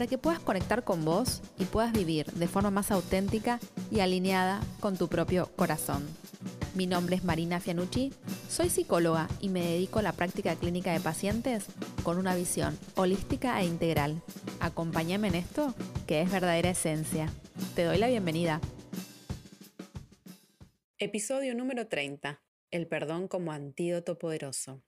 para que puedas conectar con vos y puedas vivir de forma más auténtica y alineada con tu propio corazón. Mi nombre es Marina Fianucci, soy psicóloga y me dedico a la práctica clínica de pacientes con una visión holística e integral. Acompáñame en esto, que es verdadera esencia. Te doy la bienvenida. Episodio número 30. El perdón como antídoto poderoso.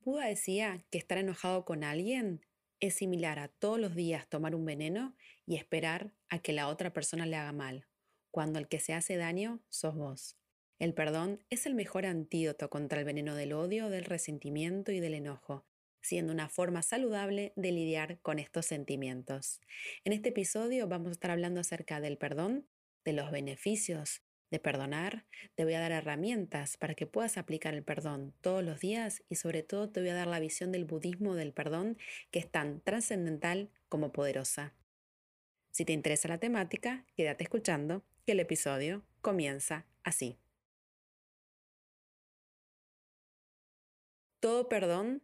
Buda decía que estar enojado con alguien es similar a todos los días tomar un veneno y esperar a que la otra persona le haga mal, cuando el que se hace daño sos vos. El perdón es el mejor antídoto contra el veneno del odio, del resentimiento y del enojo, siendo una forma saludable de lidiar con estos sentimientos. En este episodio vamos a estar hablando acerca del perdón, de los beneficios de perdonar, te voy a dar herramientas para que puedas aplicar el perdón todos los días y sobre todo te voy a dar la visión del budismo del perdón que es tan trascendental como poderosa. Si te interesa la temática, quédate escuchando que el episodio comienza así. Todo perdón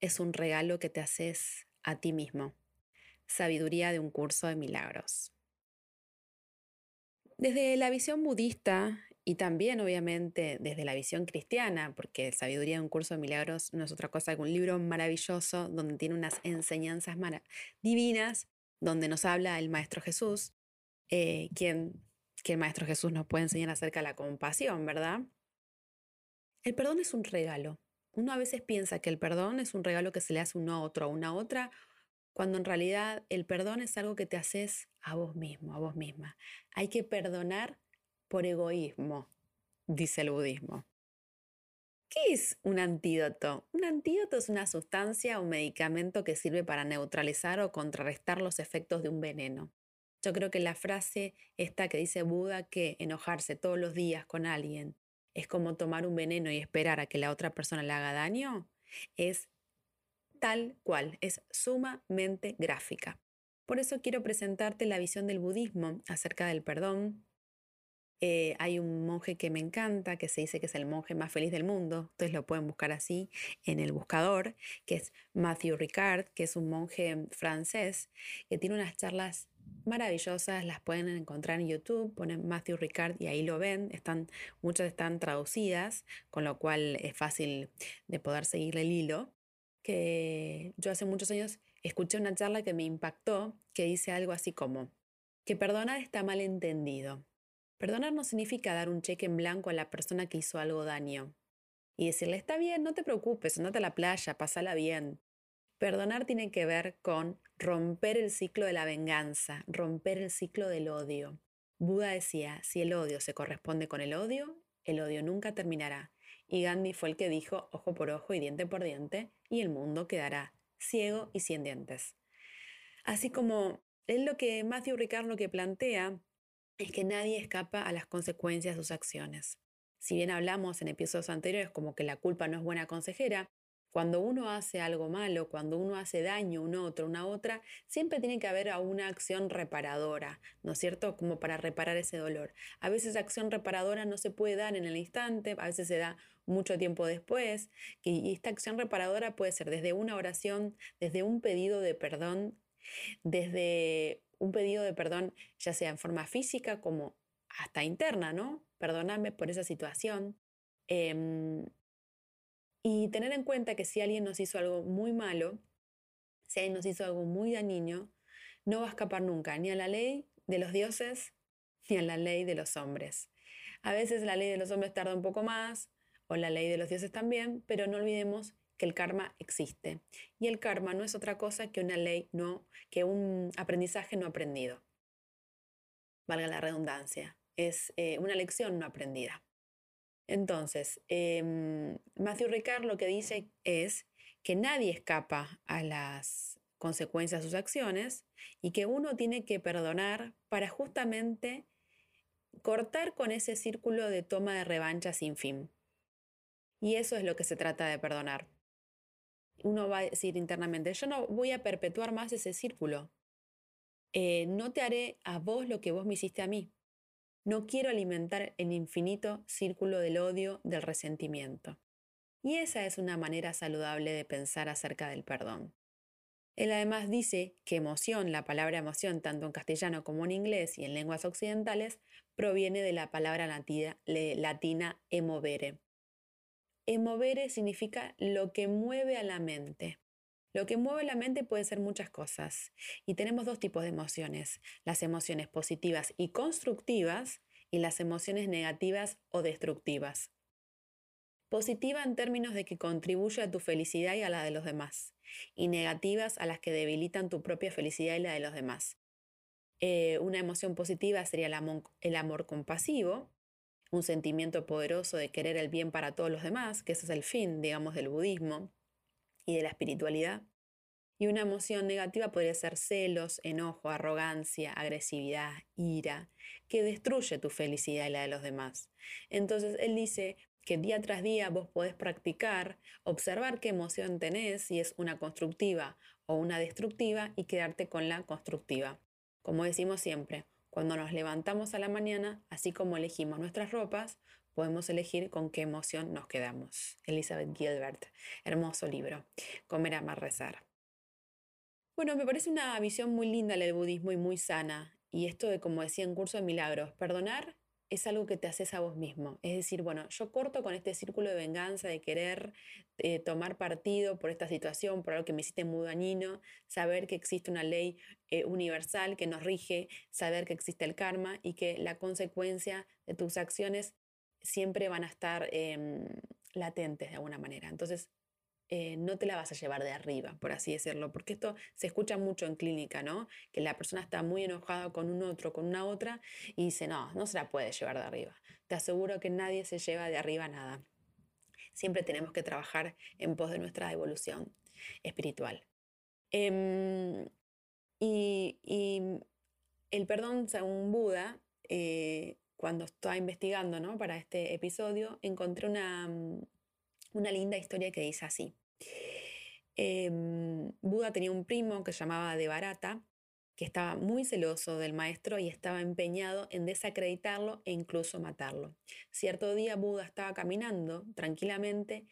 es un regalo que te haces a ti mismo. Sabiduría de un curso de milagros. Desde la visión budista y también obviamente desde la visión cristiana, porque Sabiduría de un curso de milagros no es otra cosa que un libro maravilloso donde tiene unas enseñanzas divinas, donde nos habla el Maestro Jesús, eh, quien, el Maestro Jesús nos puede enseñar acerca de la compasión, ¿verdad? El perdón es un regalo. Uno a veces piensa que el perdón es un regalo que se le hace uno a otro, a una otra, cuando en realidad el perdón es algo que te haces a vos mismo, a vos misma. Hay que perdonar por egoísmo, dice el budismo. ¿Qué es un antídoto? Un antídoto es una sustancia o medicamento que sirve para neutralizar o contrarrestar los efectos de un veneno. Yo creo que la frase esta que dice Buda que enojarse todos los días con alguien es como tomar un veneno y esperar a que la otra persona le haga daño, es tal cual, es sumamente gráfica. Por eso quiero presentarte la visión del budismo acerca del perdón. Eh, hay un monje que me encanta, que se dice que es el monje más feliz del mundo, ustedes lo pueden buscar así en el buscador, que es Matthew Ricard, que es un monje francés, que tiene unas charlas maravillosas, las pueden encontrar en YouTube, ponen Matthew Ricard y ahí lo ven, están, muchas están traducidas, con lo cual es fácil de poder seguirle el hilo que yo hace muchos años escuché una charla que me impactó, que dice algo así como, que perdonar está mal entendido. Perdonar no significa dar un cheque en blanco a la persona que hizo algo daño y decirle, está bien, no te preocupes, andate a la playa, pásala bien. Perdonar tiene que ver con romper el ciclo de la venganza, romper el ciclo del odio. Buda decía, si el odio se corresponde con el odio, el odio nunca terminará. Y Gandhi fue el que dijo ojo por ojo y diente por diente, y el mundo quedará ciego y sin dientes. Así como es lo que Matthew Ricard que plantea es que nadie escapa a las consecuencias de sus acciones. Si bien hablamos en episodios anteriores como que la culpa no es buena consejera, cuando uno hace algo malo, cuando uno hace daño a un otro, una otra, siempre tiene que haber una acción reparadora, ¿no es cierto? Como para reparar ese dolor. A veces acción reparadora no se puede dar en el instante, a veces se da mucho tiempo después, y esta acción reparadora puede ser desde una oración, desde un pedido de perdón, desde un pedido de perdón ya sea en forma física como hasta interna, ¿no? Perdóname por esa situación. Em, y tener en cuenta que si alguien nos hizo algo muy malo, si alguien nos hizo algo muy dañino, no va a escapar nunca ni a la ley de los dioses ni a la ley de los hombres. A veces la ley de los hombres tarda un poco más, o la ley de los dioses también, pero no olvidemos que el karma existe. Y el karma no es otra cosa que una ley no, que un aprendizaje no aprendido. Valga la redundancia. Es eh, una lección no aprendida. Entonces, em, Matthew Ricard lo que dice es que nadie escapa a las consecuencias de sus acciones y que uno tiene que perdonar para justamente cortar con ese círculo de toma de revancha sin fin. Y eso es lo que se trata de perdonar. Uno va a decir internamente, yo no voy a perpetuar más ese círculo. Eh, no te haré a vos lo que vos me hiciste a mí. No quiero alimentar el infinito círculo del odio, del resentimiento. Y esa es una manera saludable de pensar acerca del perdón. Él además dice que emoción, la palabra emoción, tanto en castellano como en inglés y en lenguas occidentales, proviene de la palabra latina, latina emovere. Emovere significa lo que mueve a la mente. Lo que mueve la mente puede ser muchas cosas. Y tenemos dos tipos de emociones, las emociones positivas y constructivas y las emociones negativas o destructivas. Positiva en términos de que contribuye a tu felicidad y a la de los demás, y negativas a las que debilitan tu propia felicidad y la de los demás. Eh, una emoción positiva sería el amor, compasivo, un sentimiento poderoso de querer el bien para todos los demás, que ese es el fin, digamos, del budismo y de la espiritualidad. Y una emoción negativa podría ser celos, enojo, arrogancia, agresividad, ira, que destruye tu felicidad y la de los demás. Entonces él dice, que día tras día vos podés practicar, observar qué emoción tenés, si es una constructiva o una destructiva, y quedarte con la constructiva. Como decimos siempre, cuando nos levantamos a la mañana, así como elegimos nuestras ropas, podemos elegir con qué emoción nos quedamos. Elizabeth Gilbert, hermoso libro. Comer, amar, rezar. Bueno, me parece una visión muy linda la del budismo y muy sana. Y esto de, como decía en Curso de Milagros, perdonar es algo que te haces a vos mismo. Es decir, bueno, yo corto con este círculo de venganza, de querer eh, tomar partido por esta situación, por algo que me hiciste muy dañino, saber que existe una ley eh, universal que nos rige, saber que existe el karma y que la consecuencia de tus acciones siempre van a estar em, latentes de alguna manera. Entonces, eh, no te la vas a llevar de arriba, por así decirlo, porque esto se escucha mucho en clínica, ¿no? Que la persona está muy enojada con un otro, con una otra, y dice, no, no se la puede llevar de arriba. Te aseguro que nadie se lleva de arriba nada. Siempre tenemos que trabajar en pos de nuestra evolución espiritual. Em, y, el perdón, según Buda, eh, cuando estaba investigando ¿no? para este episodio, encontré una, una linda historia que dice así. Em, Buda tenía un primo que se llamaba Devarata, que estaba muy celoso del maestro y estaba empeñado en desacreditarlo e incluso matarlo. Cierto día Buda estaba caminando tranquilamente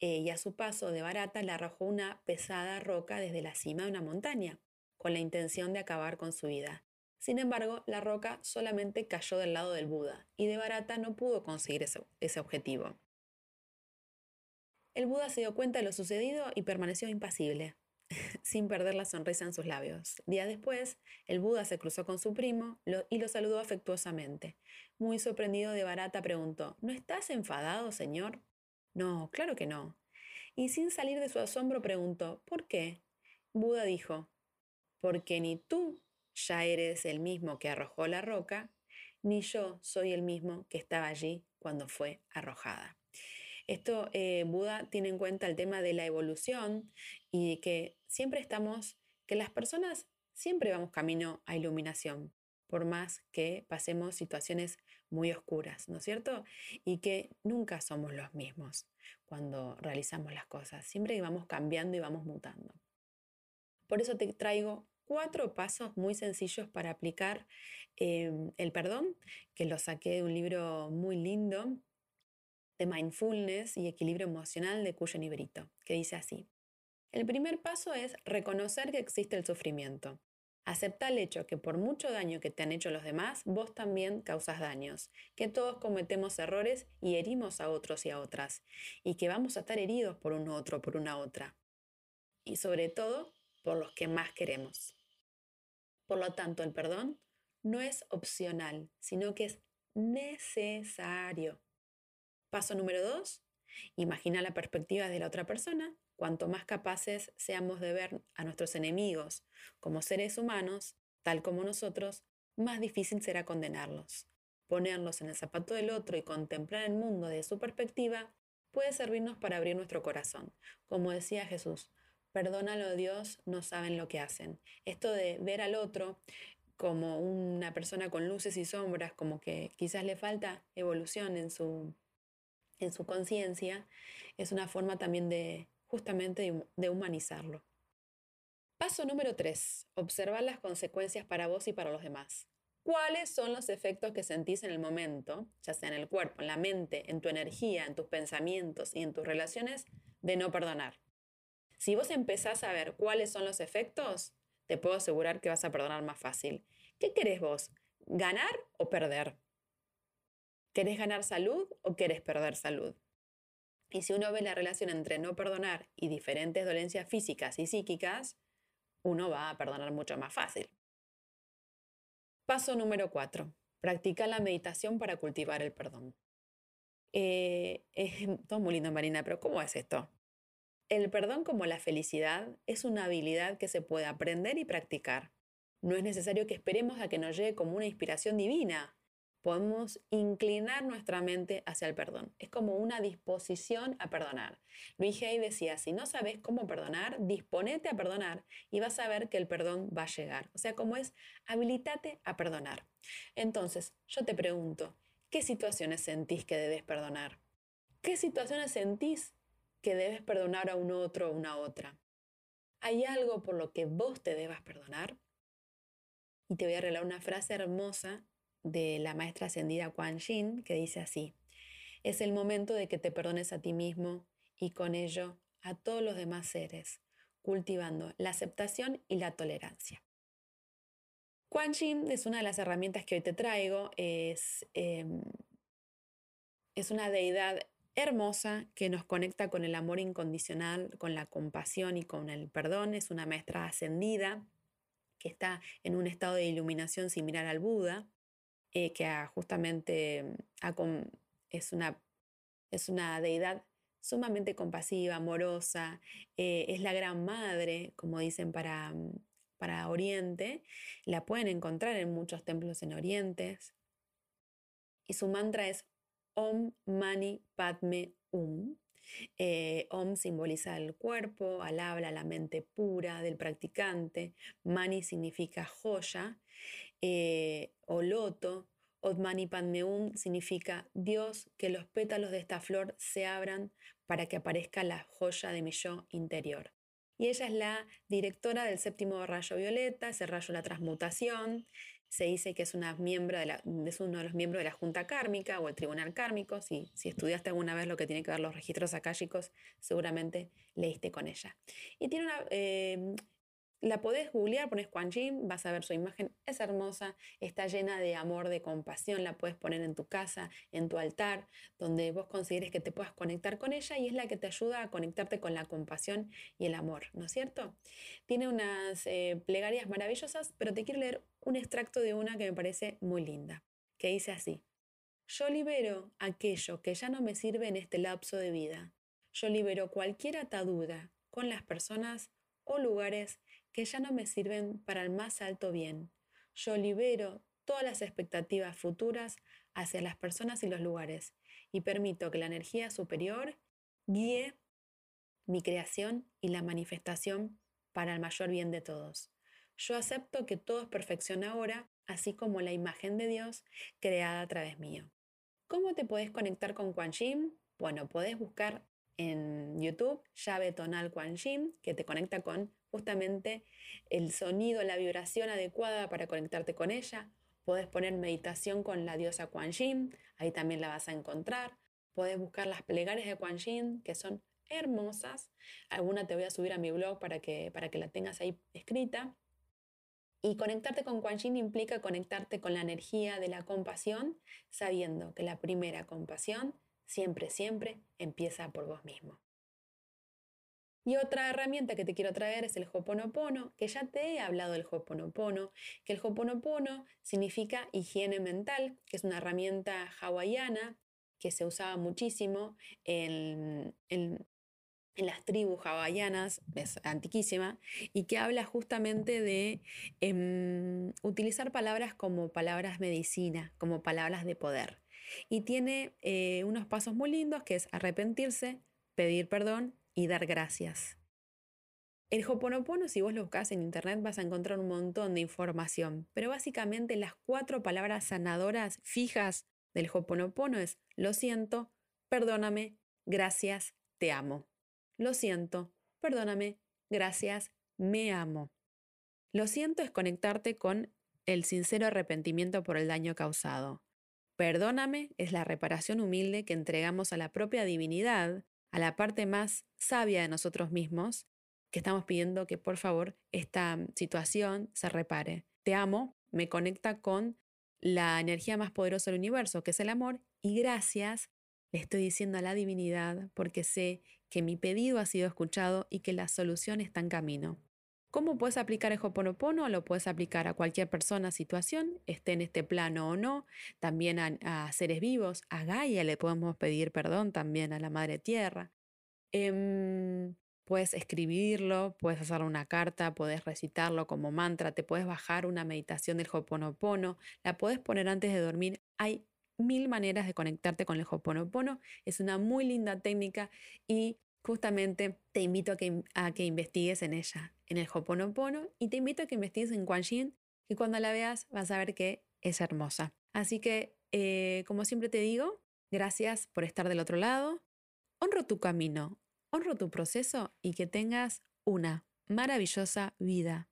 eh, y a su paso Devarata le arrojó una pesada roca desde la cima de una montaña, con la intención de acabar con su vida. Sin embargo, la roca solamente cayó del lado del Buda y Devarata no pudo conseguir ese objetivo. El Buda se dio cuenta de lo sucedido y permaneció impasible, sin perder la sonrisa en sus labios. Días después, el Buda se cruzó con su primo y lo saludó afectuosamente. Muy sorprendido de Barata preguntó, ¿No estás enfadado, señor? No, claro que no. Y sin salir de su asombro preguntó, ¿por qué? Buda dijo, porque ni tú ya eres el mismo que arrojó la roca, ni yo soy el mismo que estaba allí cuando fue arrojada. Esto, eh, Buda tiene en cuenta el tema de la evolución y que siempre estamos, que las personas siempre vamos camino a iluminación, por más que pasemos situaciones muy oscuras, ¿no es cierto? Y que nunca somos los mismos cuando realizamos las cosas, siempre vamos cambiando y vamos mutando. Por eso te traigo cuatro pasos muy sencillos para aplicar em, el perdón, que lo saqué de un libro muy lindo de mindfulness y equilibrio emocional de Cuyo Brito, que dice así. El primer paso es reconocer que existe el sufrimiento. Acepta el hecho que por mucho daño que te han hecho los demás, vos también causas daños, que todos cometemos errores y herimos a otros y a otras, y que vamos a estar heridos por un otro, por una otra, y sobre todo por los que más queremos. Por lo tanto, el perdón no es opcional, sino que es necesario. Paso número dos, imagina la perspectiva de la otra persona. Cuanto más capaces seamos de ver a nuestros enemigos como seres humanos, tal como nosotros, más difícil será condenarlos. Ponerlos en el zapato del otro y contemplar el mundo desde su perspectiva puede servirnos para abrir nuestro corazón. Como decía Jesús, perdónalo Dios, no saben lo que hacen. Esto de ver al otro como una persona con luces y sombras, como que quizás le falta evolución en su, en su conciencia, es una forma también de justamente de humanizarlo. Paso número 3. Observar las consecuencias para vos y para los demás. ¿Cuáles son los efectos que sentís en el momento, ya sea en el cuerpo, en la mente, en tu energía, en tus pensamientos y en tus relaciones, de no perdonar? Si vos empezás a ver cuáles son los efectos, te puedo asegurar que vas a perdonar más fácil. ¿Qué querés vos? ¿Ganar o perder? ¿Querés ganar salud o querés perder salud? Y si uno ve la relación entre no perdonar y diferentes dolencias físicas y psíquicas, uno va a perdonar mucho más fácil. Paso número 4. Practica la meditación para cultivar el perdón. Eh, es todo muy lindo, Marina, pero ¿cómo es esto? El perdón como la felicidad es una habilidad que se puede aprender y practicar. No es necesario que esperemos a que nos llegue como una inspiración divina podemos inclinar nuestra mente hacia el perdón. Es como una disposición a perdonar. Luis Hay decía, si no sabes cómo perdonar, disponete a perdonar y vas a ver que el perdón va a llegar. O sea, como es, habilitate a perdonar. Entonces, yo te pregunto, ¿qué situaciones sentís que debes perdonar? ¿Qué situaciones sentís que debes perdonar a un otro o una otra? ¿Hay algo por lo que vos te debas perdonar? Y te voy a regalar una frase hermosa de la maestra ascendida Quan Yin, que dice así, es el momento de que te perdones a ti mismo y con ello a todos los demás seres, cultivando la aceptación y la tolerancia. Quan Yin es una de las herramientas que hoy te traigo, es, em, es una deidad hermosa que nos conecta con el amor incondicional, con la compasión y con el perdón, es una maestra ascendida que está en un estado de iluminación similar al Buda, eh, que justamente mm, es, una, es una deidad sumamente compasiva, amorosa, eh, es la gran madre, como dicen para, mm, para Oriente, la pueden encontrar en muchos templos en Oriente. Y su mantra es Om Mani Padme Um. Eh, om simboliza el cuerpo, al habla, la mente pura del practicante. Mani significa joya eh, o loto. Odmani Padmeum significa Dios, que los pétalos de esta flor se abran para que aparezca la joya de mi yo interior. Y ella es la directora del séptimo rayo violeta, ese rayo de la transmutación. Se dice que es, una miembro de la, es uno de los miembros de la Junta Kármica o el Tribunal Kármico. Si, si estudiaste alguna vez lo que tiene que ver los registros akáshicos, seguramente leíste con ella. Y tiene una, eh, la podés googlear, pones Quan vas a ver su imagen, es hermosa, está llena de amor, de compasión, la puedes poner en tu casa, en tu altar, donde vos consideres que te puedas conectar con ella y es la que te ayuda a conectarte con la compasión y el amor, ¿no es cierto? Tiene unas eh, plegarias maravillosas, pero te quiero leer un extracto de una que me parece muy linda, que dice así, yo libero aquello que ya no me sirve en este lapso de vida, yo libero cualquier atadura con las personas o lugares que ya no me sirven para el más alto bien. Yo libero todas las expectativas futuras hacia las personas y los lugares y permito que la energía superior guíe mi creación y la manifestación para el mayor bien de todos. Yo acepto que todo es perfección ahora, así como la imagen de Dios creada a través mío. ¿Cómo te puedes conectar con Quan Yin? Bueno, podés buscar en YouTube llave tonal Quan Yin, que te conecta con justamente el sonido, la vibración adecuada para conectarte con ella. Puedes poner meditación con la diosa Kuan Yin, ahí también la vas a encontrar. Puedes buscar las plegarias de Kuan Yin, que son hermosas. Alguna te voy a subir a mi blog para que, para que la tengas ahí escrita. Y conectarte con Kuan Yin implica conectarte con la energía de la compasión, sabiendo que la primera compasión siempre, siempre empieza por vos mismo. Y otra herramienta que te quiero traer es el Hoponopono, que ya te he hablado del Hoponopono, que el Hoponopono significa higiene mental, que es una herramienta hawaiana que se usaba muchísimo en, las tribus hawaianas, es antiquísima, y que habla justamente de em, utilizar palabras como palabras medicina, como palabras de poder. Y tiene eh, unos pasos muy lindos que es arrepentirse, pedir perdón y dar gracias. El Hoponopono, si vos lo buscas en internet, vas a encontrar un montón de información, pero básicamente las cuatro palabras sanadoras fijas del Hoponopono es lo siento, perdóname, gracias, te amo. Lo siento, perdóname, gracias, me amo. Lo siento es conectarte con el sincero arrepentimiento por el daño causado. Perdóname es la reparación humilde que entregamos a la propia divinidad, a la parte más sabia de nosotros mismos, que estamos pidiendo que por favor esta situación se repare. Te amo me conecta con la energía más poderosa del universo, que es el amor, y gracias le estoy diciendo a la divinidad porque sé que mi pedido ha sido escuchado y que la solución está en camino. ¿Cómo puedes aplicar el Hoponopono? Lo puedes aplicar a cualquier persona, situación, esté en este plano o no, también a, seres vivos, a Gaia le podemos pedir perdón también a la Madre Tierra. Em, puedes escribirlo, puedes hacer una carta, puedes recitarlo como mantra, te puedes bajar una meditación del Hoponopono, la puedes poner antes de dormir. Hay mil maneras de conectarte con el Hoponopono. Es una muy linda técnica y justamente te invito a que, a que investigues en ella, en el Hoponopono, y te invito a que investigues en Quan Yin, y cuando la veas vas a ver que es hermosa. Así que, eh, como siempre te digo, gracias por estar del otro lado. Honro tu camino, honro tu proceso y que tengas una maravillosa vida.